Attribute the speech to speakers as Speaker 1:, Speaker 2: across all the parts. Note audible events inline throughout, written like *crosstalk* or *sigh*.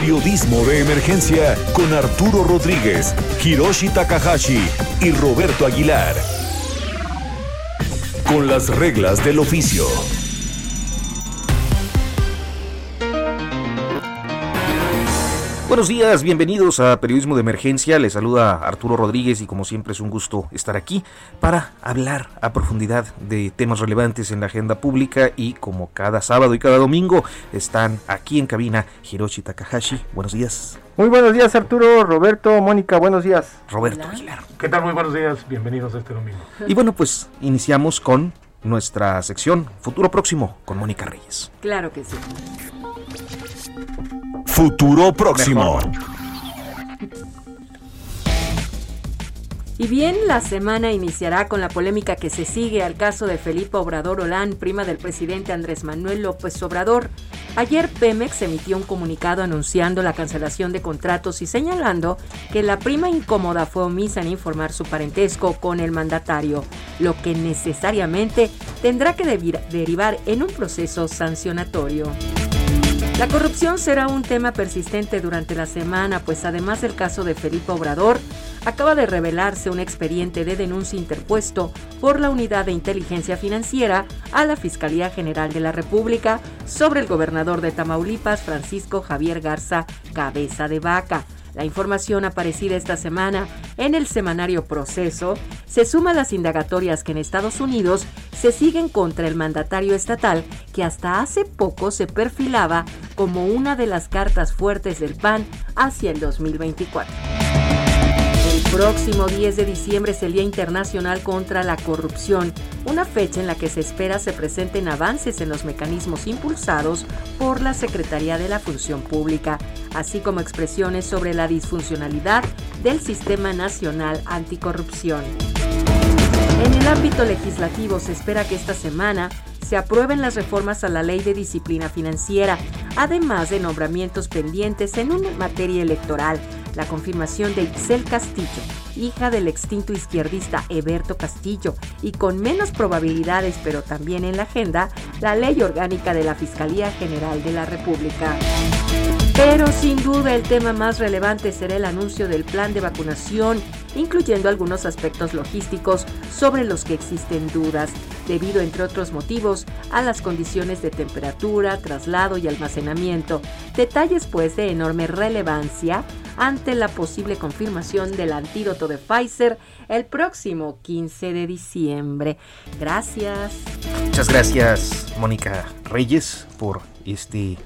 Speaker 1: Periodismo de Emergencia con Arturo Rodríguez, Hiroshi Takahashi y Roberto Aguilar. Con las reglas del oficio.
Speaker 2: Buenos días, bienvenidos a Periodismo de Emergencia. Les saluda Arturo Rodríguez y como siempre es un gusto estar aquí para hablar a profundidad de temas relevantes en la agenda pública y como cada sábado y cada domingo están aquí en cabina Hiroshi Takahashi. Buenos días.
Speaker 3: Muy buenos días Arturo, Roberto, Mónica, buenos días.
Speaker 2: Roberto Aguilar.
Speaker 4: ¿Qué tal? Muy buenos días, bienvenidos a este domingo.
Speaker 2: Y bueno, pues iniciamos con nuestra sección Futuro Próximo con Mónica Reyes.
Speaker 5: Claro que sí.
Speaker 1: Futuro Próximo.
Speaker 5: Y bien, la semana iniciará con la polémica que se sigue al caso de Felipe Obrador Olán, prima del presidente Andrés Manuel López Obrador. Ayer Pemex emitió un comunicado anunciando la cancelación de contratos y señalando que la prima incómoda fue omisa en informar su parentesco con el mandatario, lo que necesariamente tendrá que derivar en un proceso sancionatorio. La corrupción será un tema persistente durante la semana, pues además del caso de Felipe Obrador, acaba de revelarse un expediente de denuncia interpuesto por la Unidad de Inteligencia Financiera a la Fiscalía General de la República sobre el gobernador de Tamaulipas, Francisco Javier Garza Cabeza de Vaca. La información aparecida esta semana en el semanario Proceso se suma a las indagatorias que en Estados Unidos se siguen contra el mandatario estatal que hasta hace poco se perfilaba como una de las cartas fuertes del PAN hacia el 2024. Próximo 10 de diciembre es el Día Internacional contra la Corrupción, una fecha en la que se espera se presenten avances en los mecanismos impulsados por la Secretaría de la Función Pública, así como expresiones sobre la disfuncionalidad del Sistema Nacional Anticorrupción. En el ámbito legislativo se espera que esta semana se aprueben las reformas a la ley de disciplina financiera, además de nombramientos pendientes en una materia electoral, la confirmación de Itzel Castillo, hija del extinto izquierdista Eberto Castillo, y con menos probabilidades, pero también en la agenda, la ley orgánica de la Fiscalía General de la República. Pero sin duda el tema más relevante será el anuncio del plan de vacunación, incluyendo algunos aspectos logísticos sobre los que existen dudas, debido entre otros motivos a las condiciones de temperatura, traslado y almacenamiento, detalles pues de enorme relevancia ante la posible confirmación del antídoto de Pfizer el próximo 15 de diciembre. Gracias.
Speaker 2: Muchas gracias, Mónica Reyes, por este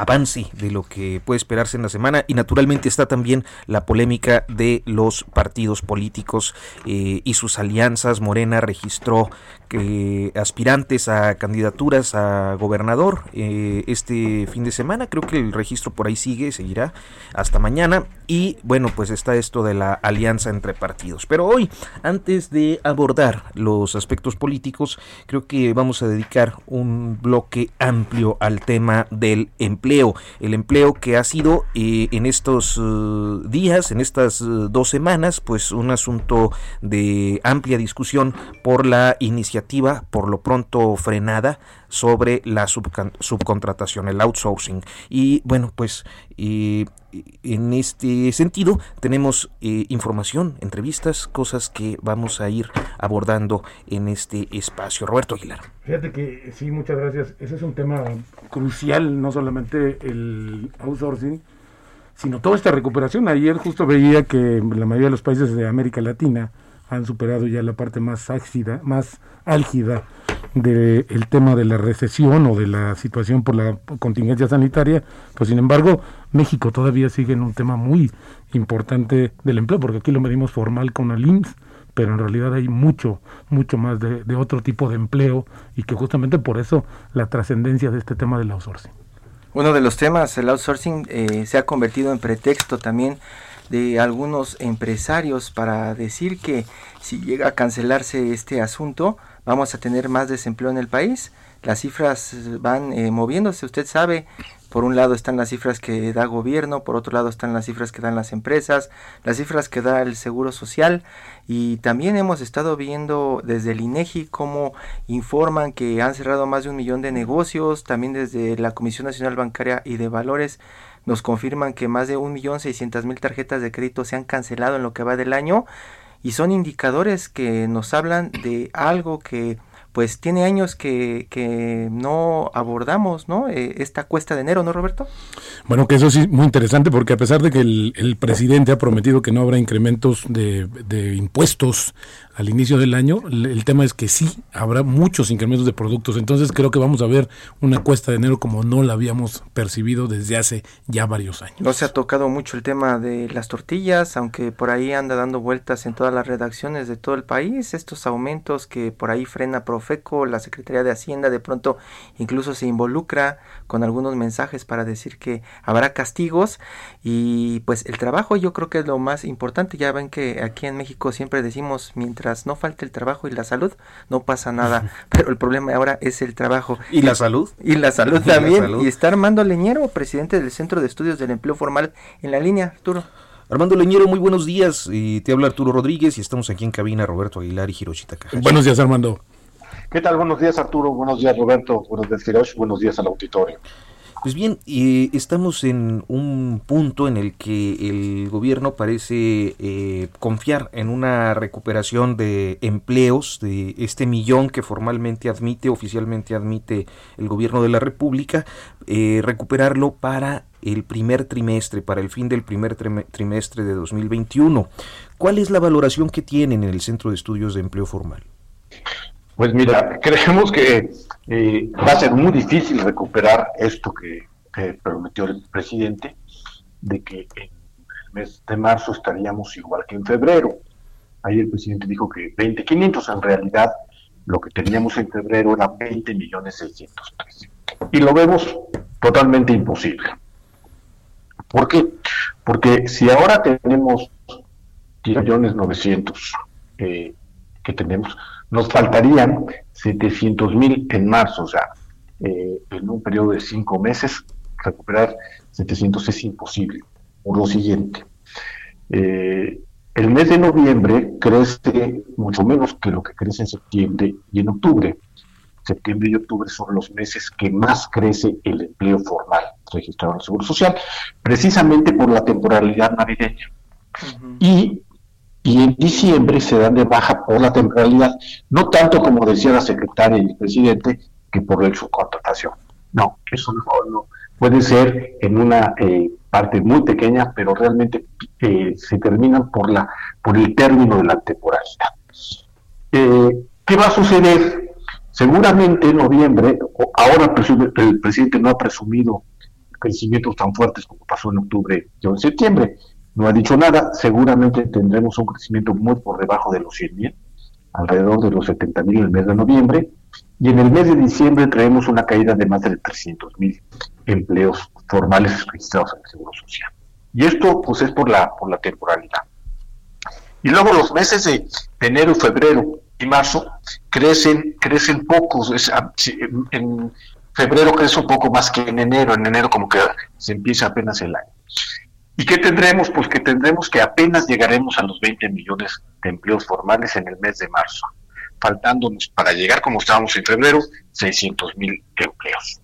Speaker 2: avance de lo que puede esperarse en la semana y naturalmente está también la polémica de los partidos políticos eh, y sus alianzas. Morena registró que aspirantes a candidaturas a gobernador eh, este fin de semana. Creo que el registro por ahí sigue, seguirá hasta mañana. Y bueno, pues está esto de la alianza entre partidos. Pero hoy, antes de abordar los aspectos políticos, creo que vamos a dedicar un bloque amplio al tema del empleo. El empleo que ha sido eh, en estos uh, días, en estas uh, dos semanas, pues un asunto de amplia discusión por la iniciativa por lo pronto frenada sobre la subcontratación, el outsourcing. Y bueno, pues en este sentido tenemos eh, información, entrevistas, cosas que vamos a ir abordando en este espacio. Roberto Aguilar.
Speaker 4: Fíjate que sí, muchas gracias. Ese es un tema crucial, no solamente el outsourcing, sino toda esta recuperación. Ayer justo veía que la mayoría de los países de América Latina han superado ya la parte más ácida, más álgida del tema de la recesión o de la situación por la contingencia sanitaria, pues sin embargo México todavía sigue en un tema muy importante del empleo, porque aquí lo medimos formal con el IMSS, pero en realidad hay mucho, mucho más de, otro tipo de empleo y que justamente por eso la trascendencia de este tema del outsourcing.
Speaker 3: Uno de los temas, el outsourcing, eh, se ha convertido en pretexto también de algunos empresarios para decir que si llega a cancelarse este asunto, vamos a tener más desempleo en el país. Las cifras van eh, moviéndose, usted sabe, por un lado están las cifras que da gobierno, por otro lado están las cifras que dan las empresas, las cifras que da el Seguro Social y también hemos estado viendo desde el INEGI cómo informan que han cerrado más de un millón de negocios, también desde la Comisión Nacional Bancaria y de Valores nos confirman que más de un millón seiscientas mil tarjetas de crédito se han cancelado en lo que va del año y son indicadores que nos hablan de algo que pues tiene años que, que no abordamos, ¿no? Eh, esta cuesta de enero, ¿no, Roberto?
Speaker 4: Bueno, que eso sí, muy interesante, porque a pesar de que el, el presidente ha prometido que no habrá incrementos de, de impuestos al inicio del año, el tema es que sí, habrá muchos incrementos de productos, entonces creo que vamos a ver una cuesta de enero como no la habíamos percibido desde hace ya varios años.
Speaker 3: No se ha tocado mucho el tema de las tortillas, aunque por ahí anda dando vueltas en todas las redacciones de todo el país, estos aumentos que por ahí frena Profeco, la Secretaría de Hacienda de pronto incluso se involucra con algunos mensajes para decir que habrá castigos y pues el trabajo yo creo que es lo más importante, ya ven que aquí en México siempre decimos mientras no falte el trabajo y la salud, no pasa nada. *laughs* Pero el problema ahora es el trabajo.
Speaker 2: ¿Y la salud?
Speaker 3: Y la salud *laughs* también. Y, está Armando Leñero, presidente del Centro de Estudios del Empleo Formal, en la línea, Arturo.
Speaker 2: Armando Leñero, muy buenos días. Y te habla Arturo Rodríguez y estamos aquí en cabina Roberto Aguilar y Hiroshi Takahashi.
Speaker 4: Buenos días, Armando.
Speaker 6: ¿Qué tal? Buenos días, Arturo. Buenos días, Roberto. Buenos días, Hiroshi. Buenos días al auditorio.
Speaker 2: Pues bien, eh, estamos en un punto en el que el gobierno parece eh, confiar en una recuperación de empleos, de este millón que formalmente admite, oficialmente admite el gobierno de la República, eh, recuperarlo para el primer trimestre, para el fin del primer trimestre de 2021. ¿Cuál es la valoración que tienen en el Centro de Estudios de Empleo Formal?
Speaker 6: Pues mira, creemos que eh, va a ser muy difícil recuperar esto que, que, prometió el presidente, de que en el mes de marzo estaríamos igual que en febrero. Ahí el presidente dijo que 20.500, en realidad lo que teníamos en febrero era 20 millones 613. Y lo vemos totalmente imposible. ¿Por qué? Porque si ahora tenemos 10 millones 900 eh, que tenemos, nos faltarían 700 mil en marzo, o sea, eh, en un periodo de cinco meses, recuperar 700 es imposible. Por lo siguiente, eh, el mes de noviembre crece mucho menos que lo que crece en septiembre y en octubre. Septiembre y octubre son los meses que más crece el empleo formal registrado en el Seguro Social, precisamente por la temporalidad navideña. Y y en diciembre se dan de baja por la temporalidad, no tanto como decía la secretaria y el presidente, que por la subcontratación. No, eso no, puede ser en una eh, parte muy pequeña, pero realmente eh, se terminan por la por el término de la temporalidad. Eh, ¿Qué va a suceder? Seguramente en noviembre, ahora el presidente no ha presumido crecimientos tan fuertes como pasó en octubre y en septiembre, no ha dicho nada, seguramente tendremos un crecimiento muy por debajo de los 100 mil, alrededor de los 70 mil en el mes de noviembre, y en el mes de diciembre traemos una caída de más de 300 mil empleos formales registrados en el Seguro Social. Y esto pues es por la, por la temporalidad. Y luego los meses de enero, febrero y marzo crecen, crecen pocos. Ah, en febrero crece un poco más que en enero. En enero como que se empieza apenas el año. ¿Y qué tendremos? Pues que tendremos que apenas llegaremos a los 20 millones de empleos formales en el mes de marzo, faltándonos para llegar como estábamos en febrero, 600 mil empleos.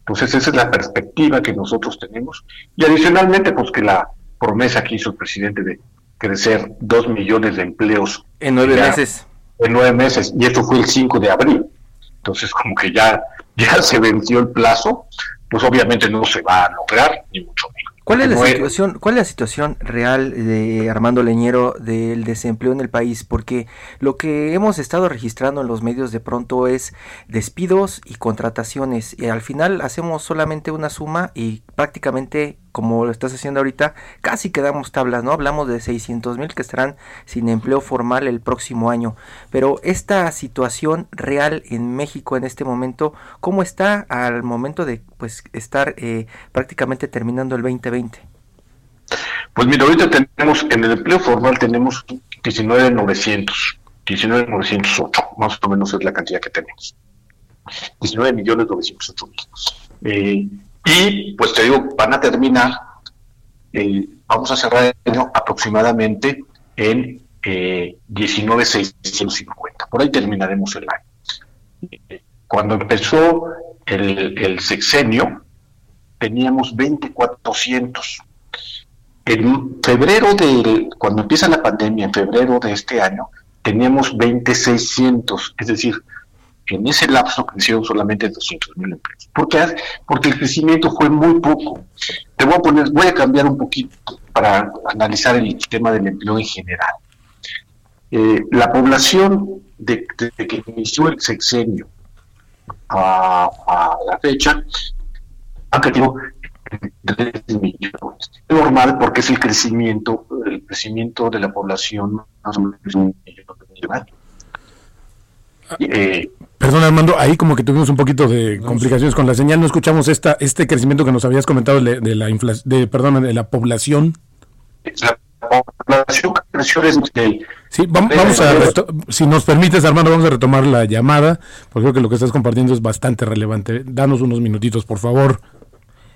Speaker 6: Entonces esa es la perspectiva que nosotros tenemos y adicionalmente pues que la promesa que hizo el presidente de crecer 2 millones de empleos
Speaker 3: en nueve meses.
Speaker 6: En nueve meses y esto fue el 5 de abril. Entonces como que ya, ya se venció el plazo, pues obviamente no se va a lograr, ni mucho menos.
Speaker 3: ¿Cuál es, la situación, ¿Cuál es la situación real de Armando Leñero del desempleo en el país? Porque lo que hemos estado registrando en los medios de pronto es despidos y contrataciones. Y al final hacemos solamente una suma y prácticamente como lo estás haciendo ahorita, casi quedamos tablas, ¿no? Hablamos de 600 mil que estarán sin empleo formal el próximo año. Pero esta situación real en México en este momento, ¿cómo está al momento de pues estar eh, prácticamente terminando el 2020?
Speaker 6: Pues mira, ahorita tenemos, en el empleo formal tenemos 19,900, 19,908, más o menos es la cantidad que tenemos. 19 millones 908 mil. Eh, y pues te digo, van a terminar, eh, vamos a cerrar el año aproximadamente en eh, 19,650. Por ahí terminaremos el año. Eh, cuando empezó el, sexenio, teníamos 2,400. En febrero de, cuando empieza la pandemia, en febrero de este año, teníamos 20,600, es decir, en ese lapso crecieron solamente 200 mil empleos. ¿Por qué? Porque el crecimiento fue muy poco. Te voy a poner, voy a cambiar un poquito para analizar el tema del empleo en general. Eh, la población de, de, que inició el sexenio a, a la fecha ha crecido 3 millones. Es normal porque es el crecimiento, el crecimiento de la población más o menos un millón de años.
Speaker 4: Eh, Perdón, Armando, ahí como que tuvimos un poquito de complicaciones con la señal, no escuchamos esta este crecimiento que nos habías comentado de, de la inflación, de perdón, de la población.
Speaker 6: La población creció desde
Speaker 4: Sí, vamos, vamos a si nos permites, Armando, vamos a retomar la llamada, porque creo que lo que estás compartiendo es bastante relevante. Danos unos minutitos, por favor.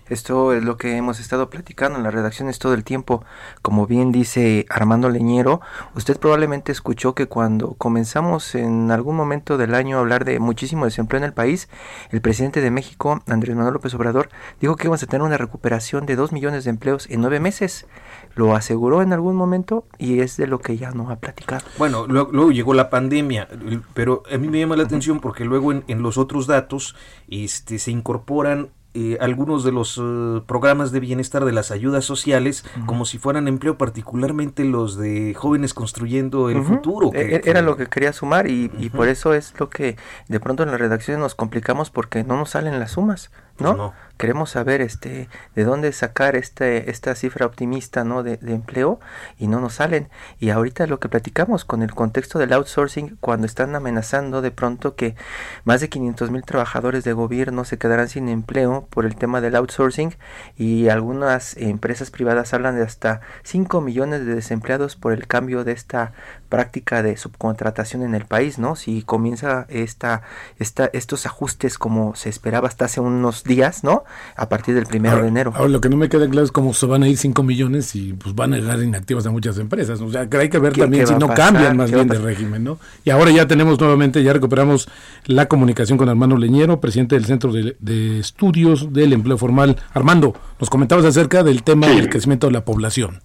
Speaker 3: Esto es lo que hemos estado platicando en las redacciones todo el tiempo. Como bien dice Armando Leñero, usted probablemente escuchó que cuando comenzamos en algún momento del año a hablar de muchísimo desempleo en el país, el presidente de México, Andrés Manuel López Obrador, dijo que íbamos a tener una recuperación de dos millones de empleos en nueve meses. Lo aseguró en algún momento y es de lo que ya no ha platicado.
Speaker 2: Bueno, luego, luego llegó la pandemia, pero a mí me llama la atención porque luego en, en los otros datos este, se incorporan eh, algunos de los uh, programas de bienestar de las ayudas sociales uh -huh. como si fueran empleo, particularmente los de jóvenes construyendo el uh -huh. futuro.
Speaker 3: Que, Era que... lo que quería sumar y, y, por eso es lo que de pronto en las redacciones nos complicamos porque no nos salen las sumas, ¿no? Pues no. Queremos saber este de dónde sacar este esta cifra optimista, ¿no? De, de empleo y no nos salen. Y ahorita lo que platicamos con el contexto del outsourcing, cuando están amenazando de pronto que más de 500 mil trabajadores de gobierno se quedarán sin empleo por el tema del outsourcing y algunas empresas privadas hablan de hasta 5 millones de desempleados por el cambio de esta práctica de subcontratación en el país, ¿no? Si comienza esta, esta estos ajustes como se esperaba hasta hace unos días, ¿no? A partir del primero
Speaker 4: ahora,
Speaker 3: de enero.
Speaker 4: Ahora lo que no me queda claro es cómo se van a ir 5 millones y pues van a dejar inactivas a muchas empresas. O sea, que hay que ver también si no cambian más bien de régimen, ¿no? Y ahora ya tenemos nuevamente, ya recuperamos la comunicación con Armando Leñero, presidente del Centro de, de Estudios del Empleo Formal. Armando, nos comentabas acerca del tema sí. del crecimiento de la población.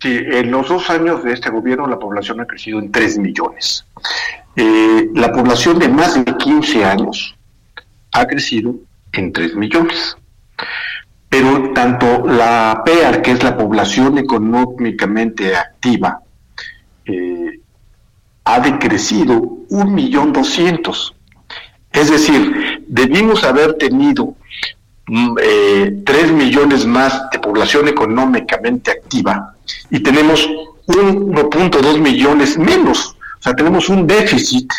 Speaker 6: Sí, en los dos años de este gobierno la población ha crecido en 3 millones. Eh, la población de más de 15 años ha crecido en 3 millones. Pero tanto la PEAR, que es la población económicamente activa, eh, ha decrecido un millón doscientos. Es decir, debimos haber tenido eh, 3 millones más de población económicamente activa y tenemos 1.2 millones menos. O sea, tenemos un déficit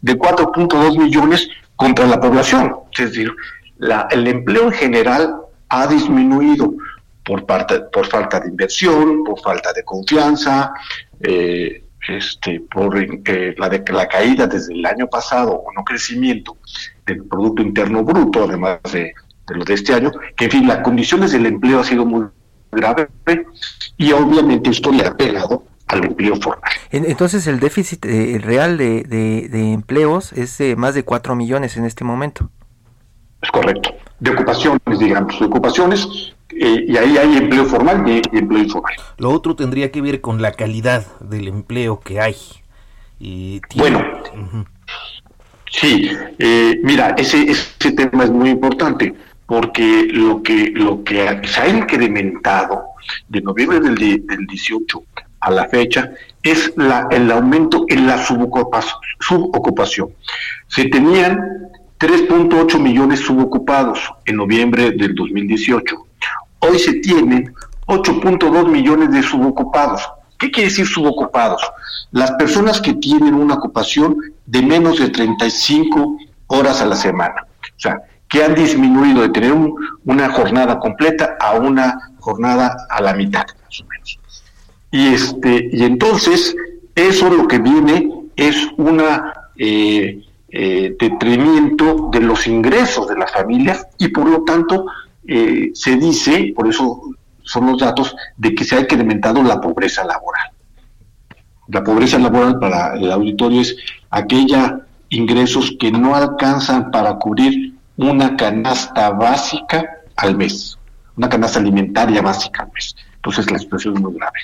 Speaker 6: de 4.2 millones contra la población. Es decir, la, el empleo en general ha disminuido por, parte, por falta de inversión, por falta de confianza, eh, este, por la, de, la caída desde el año pasado o no crecimiento del Producto Interno Bruto, además de, de lo de este año, que en fin, las condiciones del empleo ha sido muy grave y obviamente esto le ha pegado al empleo formal.
Speaker 3: Entonces el déficit eh, real de, de, de, empleos es de más de 4 millones en este momento.
Speaker 6: Es correcto. De ocupaciones, digamos, de ocupaciones, eh, y ahí hay empleo formal y, y, empleo informal.
Speaker 2: Lo otro tendría que ver con la calidad del empleo que hay. Y
Speaker 6: tiene... Bueno, uh -huh. sí, eh, mira, ese, ese tema es muy importante porque lo que, lo que se ha incrementado de noviembre del, del 18 a la fecha es el aumento en la subocupación. subocupación. Se tenían 3.8 millones subocupados en noviembre del 2018. hoy se tienen 8.2 millones de subocupados. ¿Qué quiere decir subocupados? Las personas que tienen una ocupación de menos de 35 horas a la semana. O sea, que han disminuido de tener una jornada completa a una jornada a la mitad, más o menos. Y, este, y entonces, eso lo que viene es una eh, eh, de los ingresos de las familias y por lo tanto eh, se dice, por eso son los datos, de que se ha incrementado la pobreza laboral. La pobreza laboral para el auditorio es aquella ingresos que no alcanzan para cubrir una canasta básica al mes, una canasta alimentaria básica al mes. Entonces la situación es muy grave.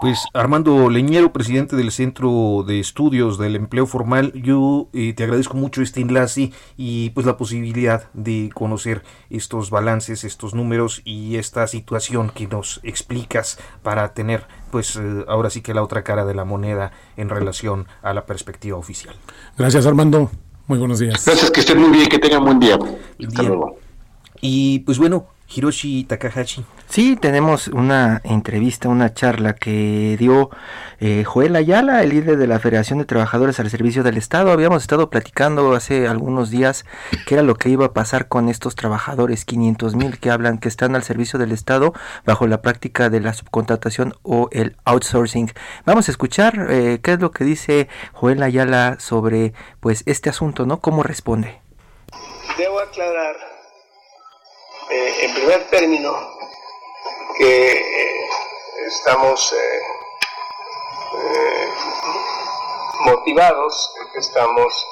Speaker 2: Pues Armando Leñero, presidente del Centro de Estudios del Empleo Formal, yo eh, te agradezco mucho este enlace y pues la posibilidad de conocer estos balances, estos números y esta situación que nos explicas para tener pues eh, ahora sí que la otra cara de la moneda en relación a la perspectiva oficial.
Speaker 4: Gracias Armando, muy buenos días.
Speaker 6: Gracias, que estén muy bien, que tengan buen día. Hasta luego.
Speaker 2: Y pues bueno, Hiroshi Takahashi.
Speaker 3: Sí, tenemos una entrevista, una charla que dio eh, Joel Ayala, el líder de la Federación de Trabajadores al Servicio del Estado. Habíamos estado platicando hace algunos días qué era lo que iba a pasar con estos trabajadores, 500 mil que hablan que están al servicio del Estado bajo la práctica de la subcontratación o el outsourcing. Vamos a escuchar eh, qué es lo que dice Joel Ayala sobre pues este asunto, ¿no? ¿Cómo responde?
Speaker 7: Debo aclarar eh, en primer término, que eh, estamos eh, motivados, que estamos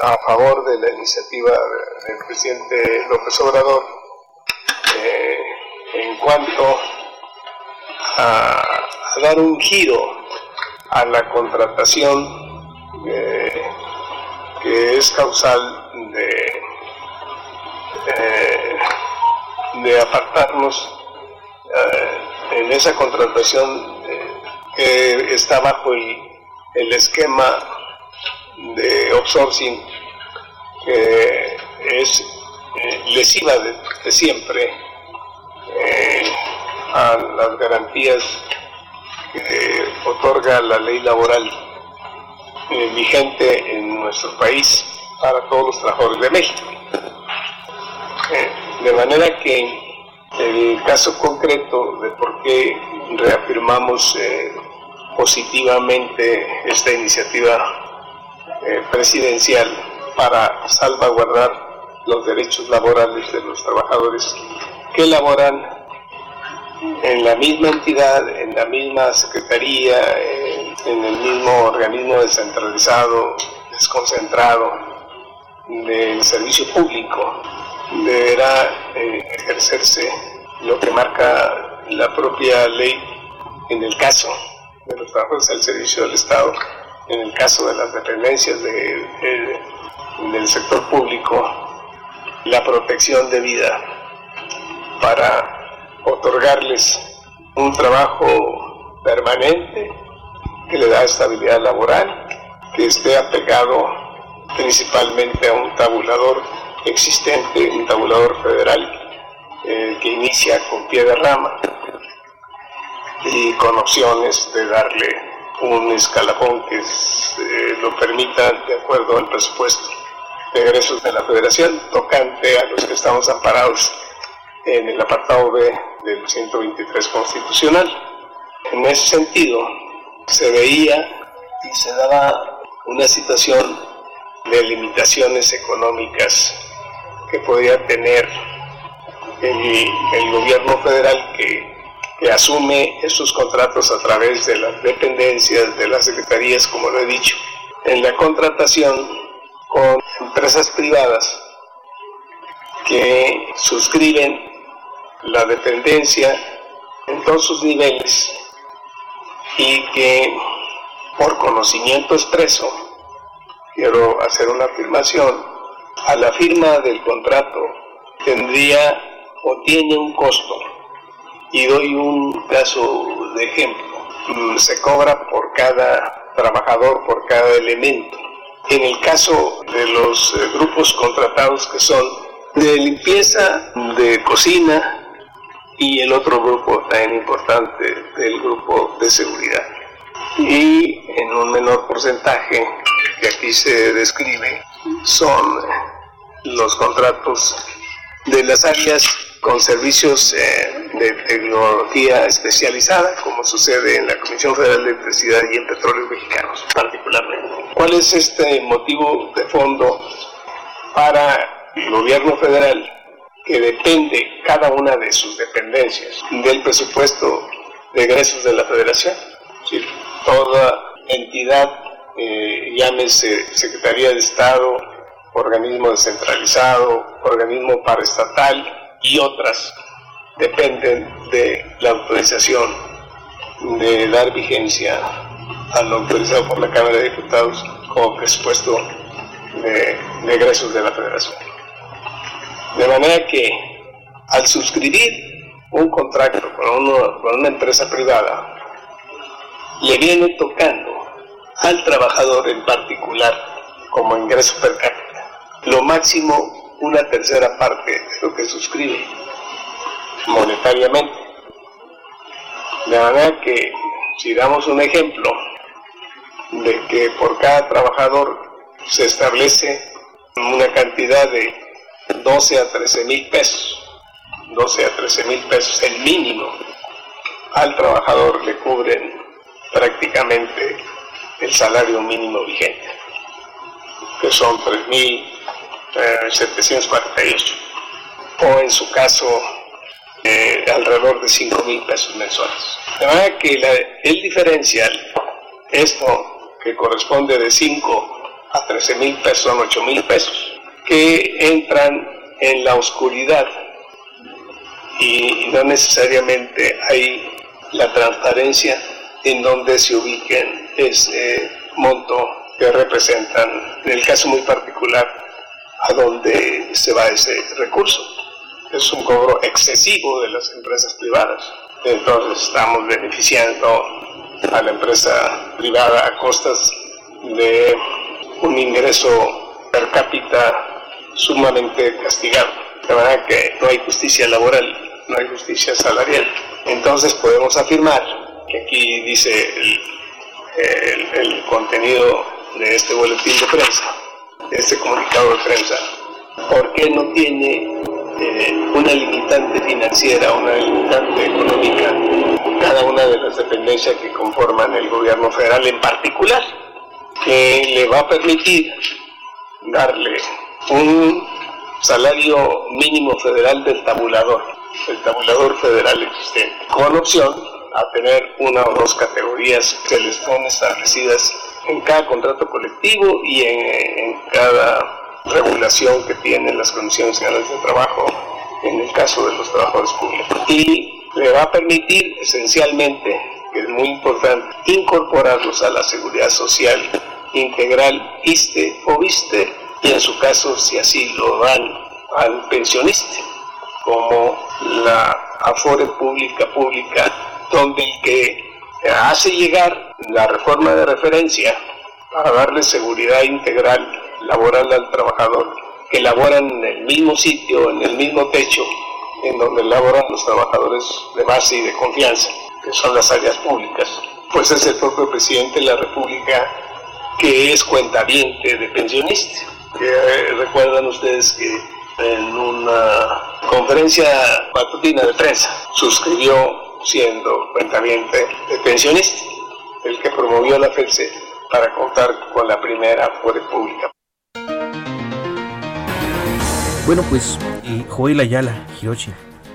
Speaker 7: a favor de la iniciativa del presidente López Obrador en cuanto a, dar un giro a la contratación que es causal de de apartarnos eh, en esa contratación eh, que está bajo el, esquema de outsourcing que es eh, lesiva de, siempre a las garantías que otorga la ley laboral vigente en nuestro país para todos los trabajadores de México. De manera que el caso concreto de por qué reafirmamos eh, positivamente esta iniciativa eh, presidencial para salvaguardar los derechos laborales de los trabajadores que laboran en la misma entidad, en la misma secretaría, en el mismo organismo descentralizado, desconcentrado del servicio público deberá eh, ejercerse lo que marca la propia ley en el caso de los trabajos del servicio del Estado, en el caso de las dependencias del sector público, la protección de vida para otorgarles un trabajo permanente que le da estabilidad laboral, que esté apegado principalmente a un tabulador existente, un tabulador federal eh, que inicia con pie de rama y con opciones de darle un escalafón que eh, lo permita de acuerdo al presupuesto de egresos de la federación, tocante a los que estamos amparados en el apartado B del 123 constitucional. En ese sentido, se veía y se daba una situación de limitaciones económicas que podía tener el, gobierno federal que, asume esos contratos a través de las dependencias, de las secretarías, como lo he dicho. En la contratación con empresas privadas que suscriben la dependencia en todos sus niveles y que por conocimiento expreso, quiero hacer una afirmación, a la firma del contrato tendría o tiene un costo. Y doy un caso de ejemplo. Mm, se cobra por cada trabajador, por cada elemento. En el caso de los eh, grupos contratados que son de limpieza, de cocina, y el otro grupo tan importante del grupo de seguridad. Y en un menor porcentaje que aquí se describe son los contratos de las áreas con servicios eh, de tecnología especializada, como sucede en la Comisión Federal de Electricidad y en Petróleos Mexicanos particularmente. ¿Cuál es este motivo de fondo para el gobierno federal que depende cada una de sus dependencias del presupuesto de egresos de la federación? Toda entidad, eh, llámese Secretaría de Estado, organismo descentralizado, organismo paraestatal y otras dependen de la autorización de dar vigencia a lo autorizado por la Cámara de Diputados como presupuesto de, egresos de la Federación. De manera que al suscribir un contrato con, con una empresa privada, le viene tocando al trabajador en particular como ingreso per cápita, lo máximo una tercera parte de lo que suscribe monetariamente. De manera que, si damos un ejemplo de que por cada trabajador se establece una cantidad de 12 a 13 mil pesos, 12 a 13 mil pesos el mínimo, al trabajador le cubren prácticamente el salario mínimo vigente, que son 3.748, o en su caso eh, alrededor de 5 mil pesos mensuales. De manera que el diferencial, esto que corresponde de 5 a 13 mil pesos, son 8 mil pesos, que entran en la oscuridad y no necesariamente hay la transparencia en donde se ubiquen ese monto que representan, en el caso muy particular, a dónde se va ese recurso es un cobro excesivo de las empresas privadas. Entonces estamos beneficiando a la empresa privada a costas de un ingreso per cápita sumamente castigado. De verdad que no hay justicia laboral, no hay justicia salarial. Entonces podemos afirmar que aquí dice el, el contenido de este boletín de prensa, de este comunicado de prensa, ¿por qué no tiene eh, una limitante financiera, una limitante económica, cada una de las dependencias que conforman el gobierno federal en particular, que le va a permitir darle un salario mínimo federal del tabulador, el tabulador federal existente, con opción a tener una o dos categorías que les son establecidas en cada contrato colectivo y en cada regulación que tienen las condiciones generales de trabajo en el caso de los trabajadores públicos. Y le va a permitir esencialmente, que es muy importante, incorporarlos a la seguridad social integral, ISTE o VISTE, y en su caso, si así lo dan al pensionista, como la Afore Pública Pública, donde el que hace llegar la reforma de referencia para darle seguridad integral laboral al trabajador, que laboran en el mismo sitio, en el mismo techo, en donde laboran los trabajadores de base y de confianza, que son las áreas públicas. Pues es el propio presidente de la República que es cuentaviente de pensionistas. Que, eh, recuerdan ustedes que en una conferencia matutina de prensa suscribió siendo cuentaviente de pensionistas, el que promovió la FEDSE para contar con la primera fuerza pública.
Speaker 2: Bueno, pues eh, Joel Ayala, Hiroshi.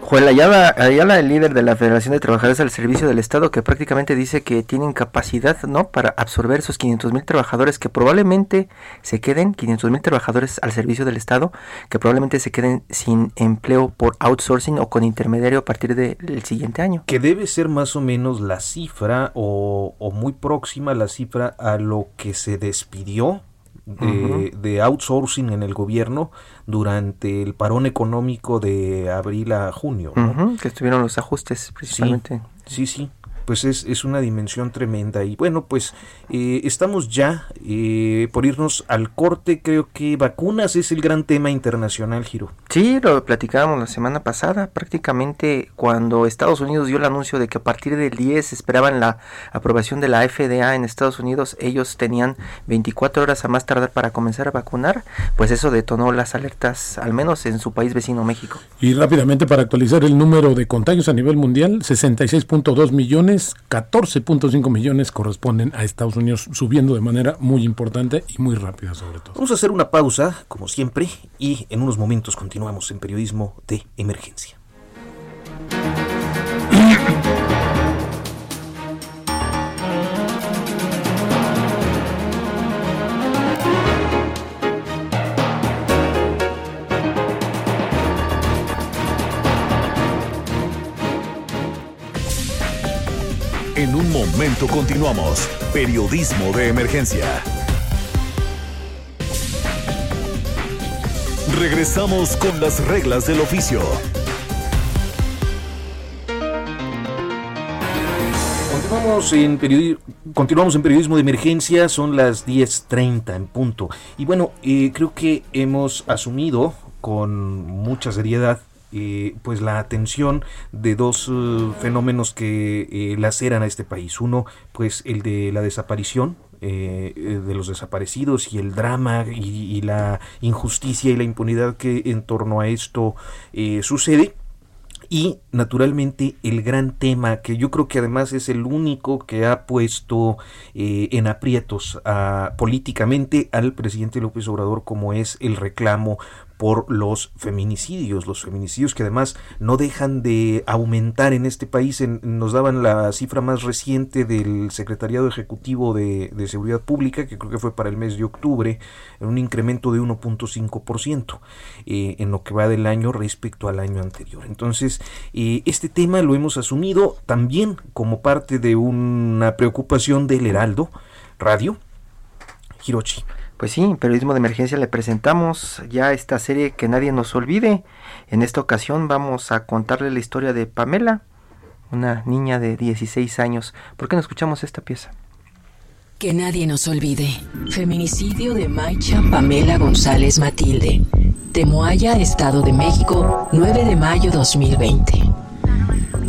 Speaker 3: Joel Ayala, Ayala, el líder de la Federación de Trabajadores al Servicio del Estado, que prácticamente dice que tienen capacidad ¿no? para absorber esos 500 mil trabajadores que probablemente se queden, 500 mil trabajadores al servicio del Estado, que probablemente se queden sin empleo por outsourcing o con intermediario a partir del siguiente año.
Speaker 2: Que debe ser más o menos la cifra o, o muy próxima la cifra a lo que se despidió de, outsourcing en el gobierno durante el parón económico de abril a junio.
Speaker 3: Que estuvieron los ajustes principalmente.
Speaker 2: Sí, sí. Pues es, es una dimensión tremenda. Y bueno, pues eh, estamos ya eh, por irnos al corte. Creo que vacunas es el gran tema internacional, Giro.
Speaker 3: Sí, lo platicábamos la semana pasada. Prácticamente cuando Estados Unidos dio el anuncio de que a partir del 10 esperaban la aprobación de la FDA en Estados Unidos, ellos tenían 24 horas a más tardar para comenzar a vacunar, pues eso detonó las alertas, al menos en su país vecino México.
Speaker 4: Y rápidamente para actualizar el número de contagios a nivel mundial, 66.2 millones, 14.5 millones corresponden a Estados Unidos, subiendo de manera muy importante y muy rápida sobre todo.
Speaker 2: Vamos a hacer una pausa, como siempre, y en unos momentos continuamos en periodismo de emergencia.
Speaker 1: En un momento continuamos. Periodismo de emergencia. Regresamos con las reglas del oficio.
Speaker 2: Continuamos en, continuamos en periodismo de emergencia, son las 10.30 en punto. Y bueno, eh, creo que hemos asumido con mucha seriedad eh, pues la atención de dos eh, fenómenos que eh, laceran a este país. Uno, pues el de la desaparición eh, de los desaparecidos y el drama y, la injusticia y la impunidad que en torno a esto sucede. Y naturalmente el gran tema, que yo creo que además es el único que ha puesto en aprietos políticamente al presidente López Obrador, como es el reclamo por los feminicidios, los feminicidios que además no dejan de aumentar en este país. Nos daban la cifra más reciente del Secretariado Ejecutivo de, de Seguridad Pública, que creo que fue para el mes de octubre, en un incremento de 1.5% eh, en lo que va del año respecto al año anterior. Entonces, eh, este tema lo hemos asumido también como parte de una preocupación del Heraldo Radio. Hirochi.
Speaker 3: Pues sí, en Periodismo de Emergencia le presentamos ya esta serie que nadie nos olvide. En esta ocasión vamos a contarle la historia de Pamela, una niña de 16 años. ¿Por qué no escuchamos esta pieza?
Speaker 8: Que nadie nos olvide. Feminicidio de Maicha Pamela González Matilde. Temoaya, Estado de México, 9 de mayo 2020.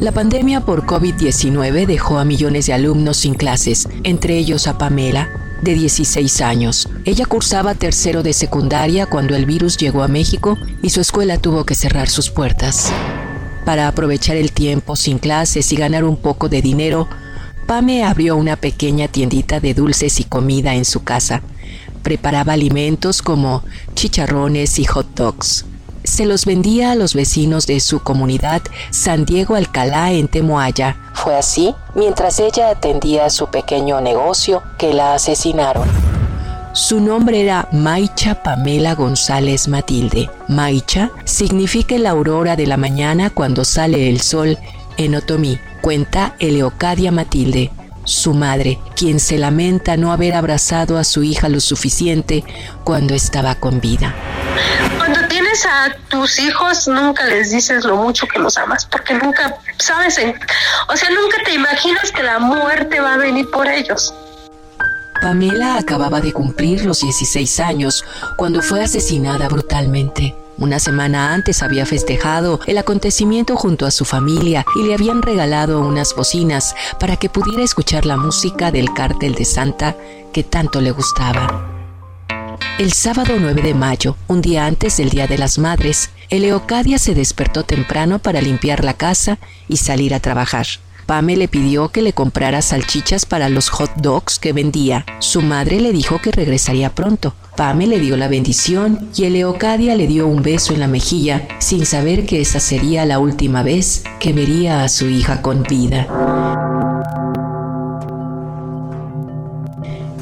Speaker 8: La pandemia por COVID-19 dejó a millones de alumnos sin clases, entre ellos a Pamela, de 16 años. Ella cursaba tercero de secundaria cuando el virus llegó a México y su escuela tuvo que cerrar sus puertas. Para aprovechar el tiempo sin clases y ganar un poco de dinero, Pame abrió una pequeña tiendita de dulces y comida en su casa. Preparaba alimentos como chicharrones y hot dogs. Se los vendía a los vecinos de su comunidad San Diego Alcalá en Temoaya. Fue así mientras ella atendía su pequeño negocio que la asesinaron. Su nombre era Maicha Pamela González Matilde. Maicha significa la aurora de la mañana cuando sale el sol en otomí, cuenta Eleocadia Matilde, su madre, quien se lamenta no haber abrazado a su hija lo suficiente cuando estaba con vida.
Speaker 9: Cuando a tus hijos, nunca les dices lo mucho que los amas, porque nunca sabes, o sea, nunca te imaginas que la muerte va a venir por ellos.
Speaker 8: Pamela acababa de cumplir los 16 años cuando fue asesinada brutalmente. Una semana antes había festejado el acontecimiento junto a su familia y le habían regalado unas bocinas para que pudiera escuchar la música del cártel de Santa que tanto le gustaba. El sábado 9 de mayo, un día antes del Día de las Madres, Eleocadia se despertó temprano para limpiar la casa y salir a trabajar. Pame le pidió que le comprara salchichas para los hot dogs que vendía. Su madre le dijo que regresaría pronto. Pame le dio la bendición y Eleocadia le dio un beso en la mejilla sin saber que esa sería la última vez que vería a su hija con vida.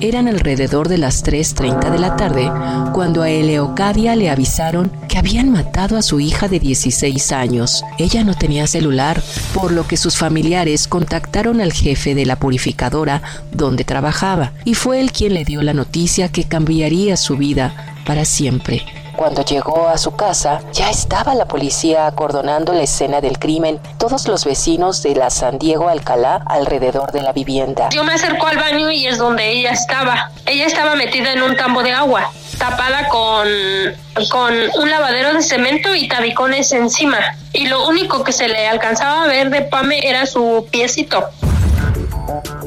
Speaker 8: Eran alrededor de las 3.30 de la tarde cuando a Eleocadia le avisaron que habían matado a su hija de 16 años. Ella no tenía celular, por lo que sus familiares contactaron al jefe de la purificadora donde trabajaba y fue él quien le dio la noticia que cambiaría su vida para siempre. Cuando llegó a su casa, ya estaba la policía acordonando la escena del crimen, todos los vecinos de la San Diego Alcalá alrededor de la vivienda.
Speaker 9: Yo me acerco al baño y es donde ella estaba. Ella estaba metida en un tambo de agua, tapada con, con un lavadero de cemento y tabicones encima. Y lo único que se le alcanzaba a ver de Pame era su piecito.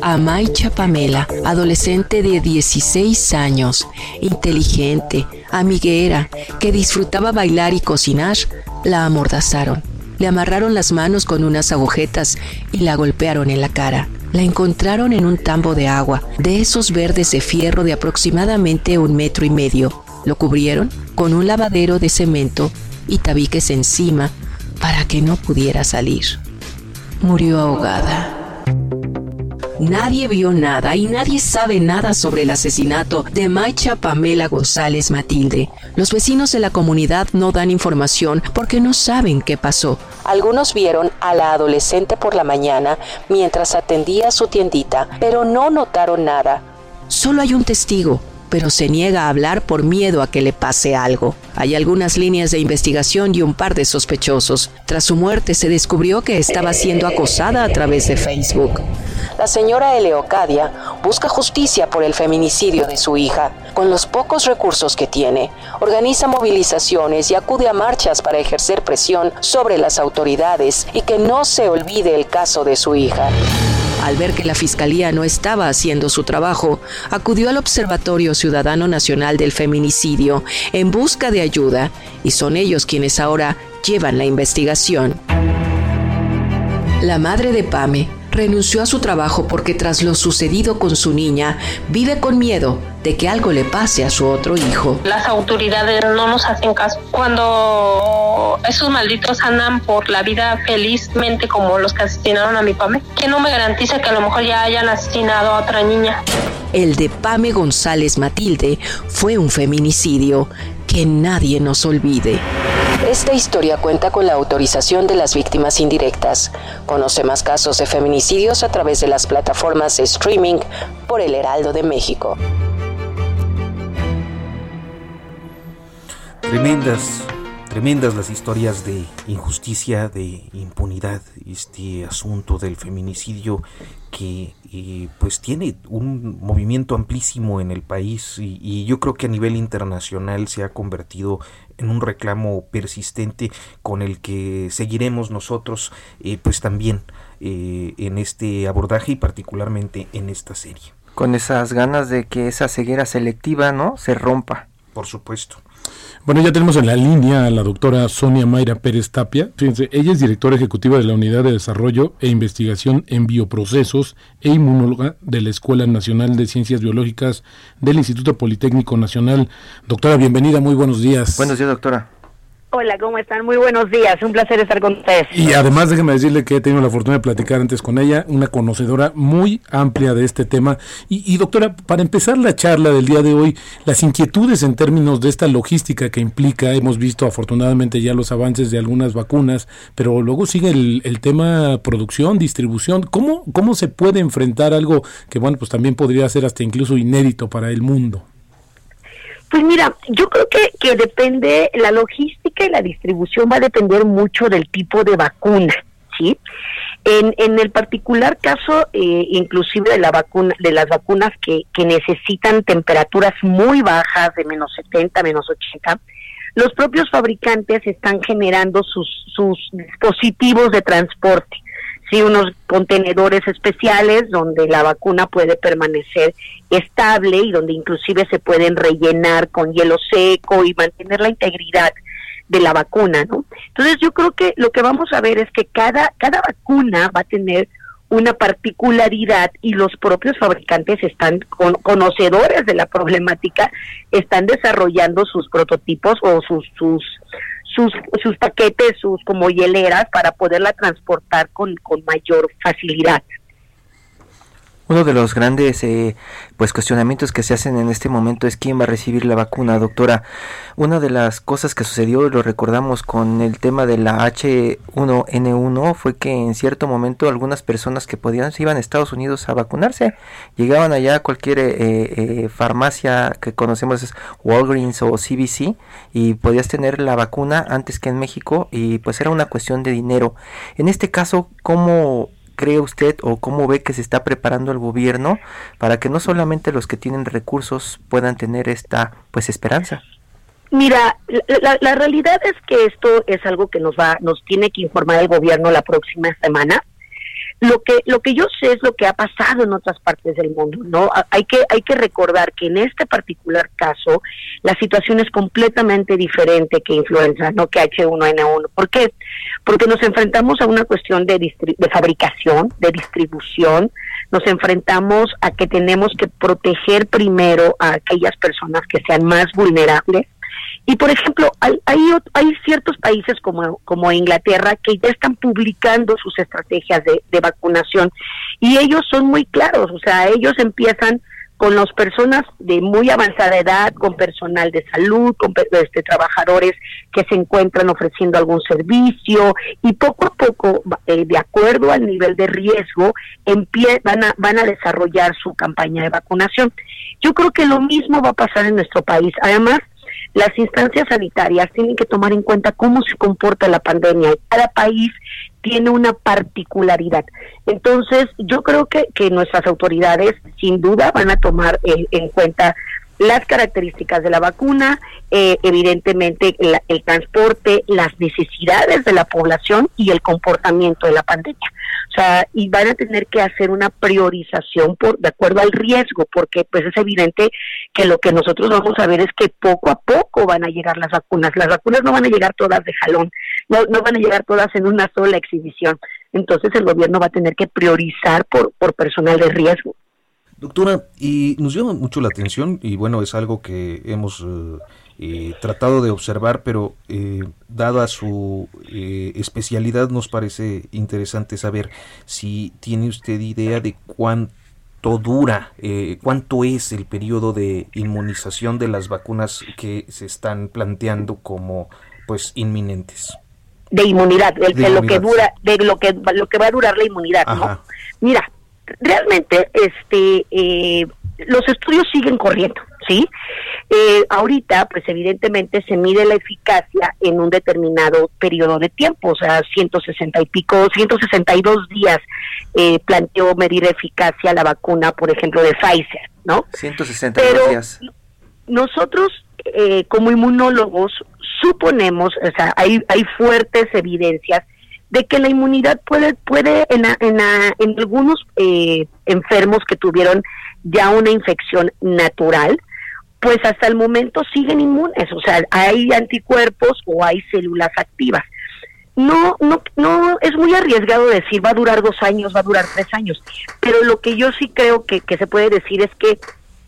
Speaker 8: Amaicha Pamela, adolescente de 16 años, inteligente, amiguera, que disfrutaba bailar y cocinar, la amordazaron. Le amarraron las manos con unas agujetas y la golpearon en la cara. La encontraron en un tambo de agua, de esos verdes de fierro de aproximadamente un metro y medio. Lo cubrieron con un lavadero de cemento y tabiques encima para que no pudiera salir. Murió ahogada. Nadie vio nada y nadie sabe nada sobre el asesinato de Maicha Pamela González Matilde. Los vecinos de la comunidad no dan información porque no saben qué pasó. Algunos vieron a la adolescente por la mañana mientras atendía su tiendita, pero no notaron nada. Solo hay un testigo, pero se niega a hablar por miedo a que le pase algo. Hay algunas líneas de investigación y un par de sospechosos. Tras su muerte se descubrió que estaba siendo acosada a través de Facebook. La señora Eleocadia busca justicia por el feminicidio de su hija. Con los pocos recursos que tiene, organiza movilizaciones y acude a marchas para ejercer presión sobre las autoridades y que no se olvide el caso de su hija. Al ver que la Fiscalía no estaba haciendo su trabajo, acudió al Observatorio Ciudadano Nacional del Feminicidio en busca de ayuda y son ellos quienes ahora llevan la investigación. La madre de Pame renunció a su trabajo porque tras lo sucedido con su niña, vive con miedo de que algo le pase a su otro hijo.
Speaker 9: Las autoridades no nos hacen caso. Cuando esos malditos andan por la vida felizmente como los que asesinaron a mi Pame, que no me garantiza que a lo mejor ya hayan asesinado a otra niña.
Speaker 8: El de Pame González Matilde fue un feminicidio que nadie nos olvide. Esta historia cuenta con la autorización de las víctimas indirectas. Conoce más casos de feminicidios a través de las plataformas de streaming por El Heraldo de México.
Speaker 2: Tremendas, tremendas las historias de injusticia, de impunidad, este asunto del feminicidio que eh, pues tiene un movimiento amplísimo en el país y, y, yo creo que a nivel internacional se ha convertido en un reclamo persistente con el que seguiremos nosotros eh, pues también eh, en este abordaje y particularmente en esta serie.
Speaker 3: Con esas ganas de que esa ceguera selectiva no se rompa.
Speaker 2: Por supuesto.
Speaker 4: Bueno, ya tenemos en la línea a la doctora Sonia Mayra Pérez Tapia. Fíjense, ella es directora ejecutiva de la Unidad de Desarrollo e Investigación en Bioprocesos e inmunóloga de la Escuela Nacional de Ciencias Biológicas del Instituto Politécnico Nacional. Doctora, bienvenida, muy buenos días.
Speaker 3: Buenos días, doctora.
Speaker 10: Hola, ¿cómo están? Muy buenos días, un placer estar con ustedes.
Speaker 4: Y además déjeme decirle que he tenido la fortuna de platicar antes con ella, una conocedora muy amplia de este tema. Y, y, doctora, para empezar la charla del día de hoy, las inquietudes en términos de esta logística que implica, hemos visto afortunadamente ya los avances de algunas vacunas, pero luego sigue el, el tema producción, distribución. ¿Cómo, ¿Cómo se puede enfrentar algo que, bueno, pues también podría ser hasta incluso inédito para el mundo?
Speaker 10: Pues mira, yo creo que, que depende, la logística y la distribución va a depender mucho del tipo de vacuna, ¿sí? En, en el particular caso, eh, inclusive de la vacuna, de las vacunas que, que necesitan temperaturas muy bajas, de menos 70, menos 80, los propios fabricantes están generando sus, sus dispositivos de transporte sí unos contenedores especiales donde la vacuna puede permanecer estable y donde inclusive se pueden rellenar con hielo seco y mantener la integridad de la vacuna, ¿no? Entonces yo creo que lo que vamos a ver es que cada cada vacuna va a tener una particularidad y los propios fabricantes están con, conocedores de la problemática, están desarrollando sus prototipos o sus sus sus, sus paquetes, sus como hieleras para poderla transportar con, con mayor facilidad.
Speaker 3: Uno de los grandes eh, pues cuestionamientos que se hacen en este momento es quién va a recibir la vacuna, doctora. Una de las cosas que sucedió, lo recordamos con el tema de la H1N1, fue que en cierto momento algunas personas que podían se iban a Estados Unidos a vacunarse, llegaban allá a cualquier eh, eh, farmacia que conocemos, es Walgreens o CBC, y podías tener la vacuna antes que en México, y pues era una cuestión de dinero. En este caso, ¿cómo cree usted o cómo ve que se está preparando el gobierno para que no solamente los que tienen recursos puedan tener esta pues esperanza?
Speaker 10: Mira, la, la, realidad es que esto es algo que nos va, nos tiene que informar el gobierno la próxima semana. Lo que, lo que yo sé es lo que ha pasado en otras partes del mundo, ¿no? Hay que, hay que recordar que en este particular caso la situación es completamente diferente que influenza, no que H1N1. ¿Por qué? Porque nos enfrentamos a una cuestión de, de fabricación, de distribución, nos enfrentamos a que tenemos que proteger primero a aquellas personas que sean más vulnerables y por ejemplo, hay, hay, hay, ciertos países como, como Inglaterra que ya están publicando sus estrategias de, vacunación y ellos son muy claros, o sea, ellos empiezan con las personas de muy avanzada edad, con personal de salud, con este, trabajadores que se encuentran ofreciendo algún servicio y poco a poco, eh, de acuerdo al nivel de riesgo, van, a, van a desarrollar su campaña de vacunación. Yo creo que lo mismo va a pasar en nuestro país. Además, las instancias sanitarias tienen que tomar en cuenta cómo se comporta la pandemia. Cada país tiene una particularidad. Entonces, yo creo que, que nuestras autoridades sin duda van a tomar en cuenta las características de la vacuna, eh, evidentemente el, transporte, las necesidades de la población y el comportamiento de la pandemia. O sea, y van a tener que hacer una priorización por de acuerdo al riesgo, porque pues es evidente que lo que nosotros vamos a ver es que poco a poco van a llegar las vacunas. Las vacunas no van a llegar todas de jalón, no, no van a llegar todas en una sola exhibición. Entonces el gobierno va a tener que priorizar por, por personal de riesgo.
Speaker 2: Doctora, y nos llama mucho la atención, y bueno, es algo que hemos eh, eh, tratado de observar, pero eh, dada su especialidad nos parece interesante saber si tiene usted idea de cuánto dura, cuánto es el periodo de inmunización de las vacunas que se están planteando como pues inminentes.
Speaker 10: De inmunidad, de, lo que dura, de lo que lo que va a durar la inmunidad, ¿no? Mira, realmente este eh, los estudios siguen corriendo, ¿sí? Eh, ahorita, pues evidentemente se mide la eficacia en un determinado periodo de tiempo, o sea, 160 y pico, 162 días eh, planteó medir eficacia la vacuna, por ejemplo, de Pfizer, ¿no?
Speaker 3: 162 días.
Speaker 10: Nosotros, eh, como inmunólogos, suponemos, o sea, hay, hay fuertes evidencias de que la inmunidad puede, puede en, en, en algunos eh, enfermos que tuvieron ya una infección natural, pues hasta el momento siguen inmunes, o sea, hay anticuerpos o hay células activas. No, no, no, es muy arriesgado decir va a durar dos años, va a durar tres años, pero lo que yo sí creo que, que se puede decir es que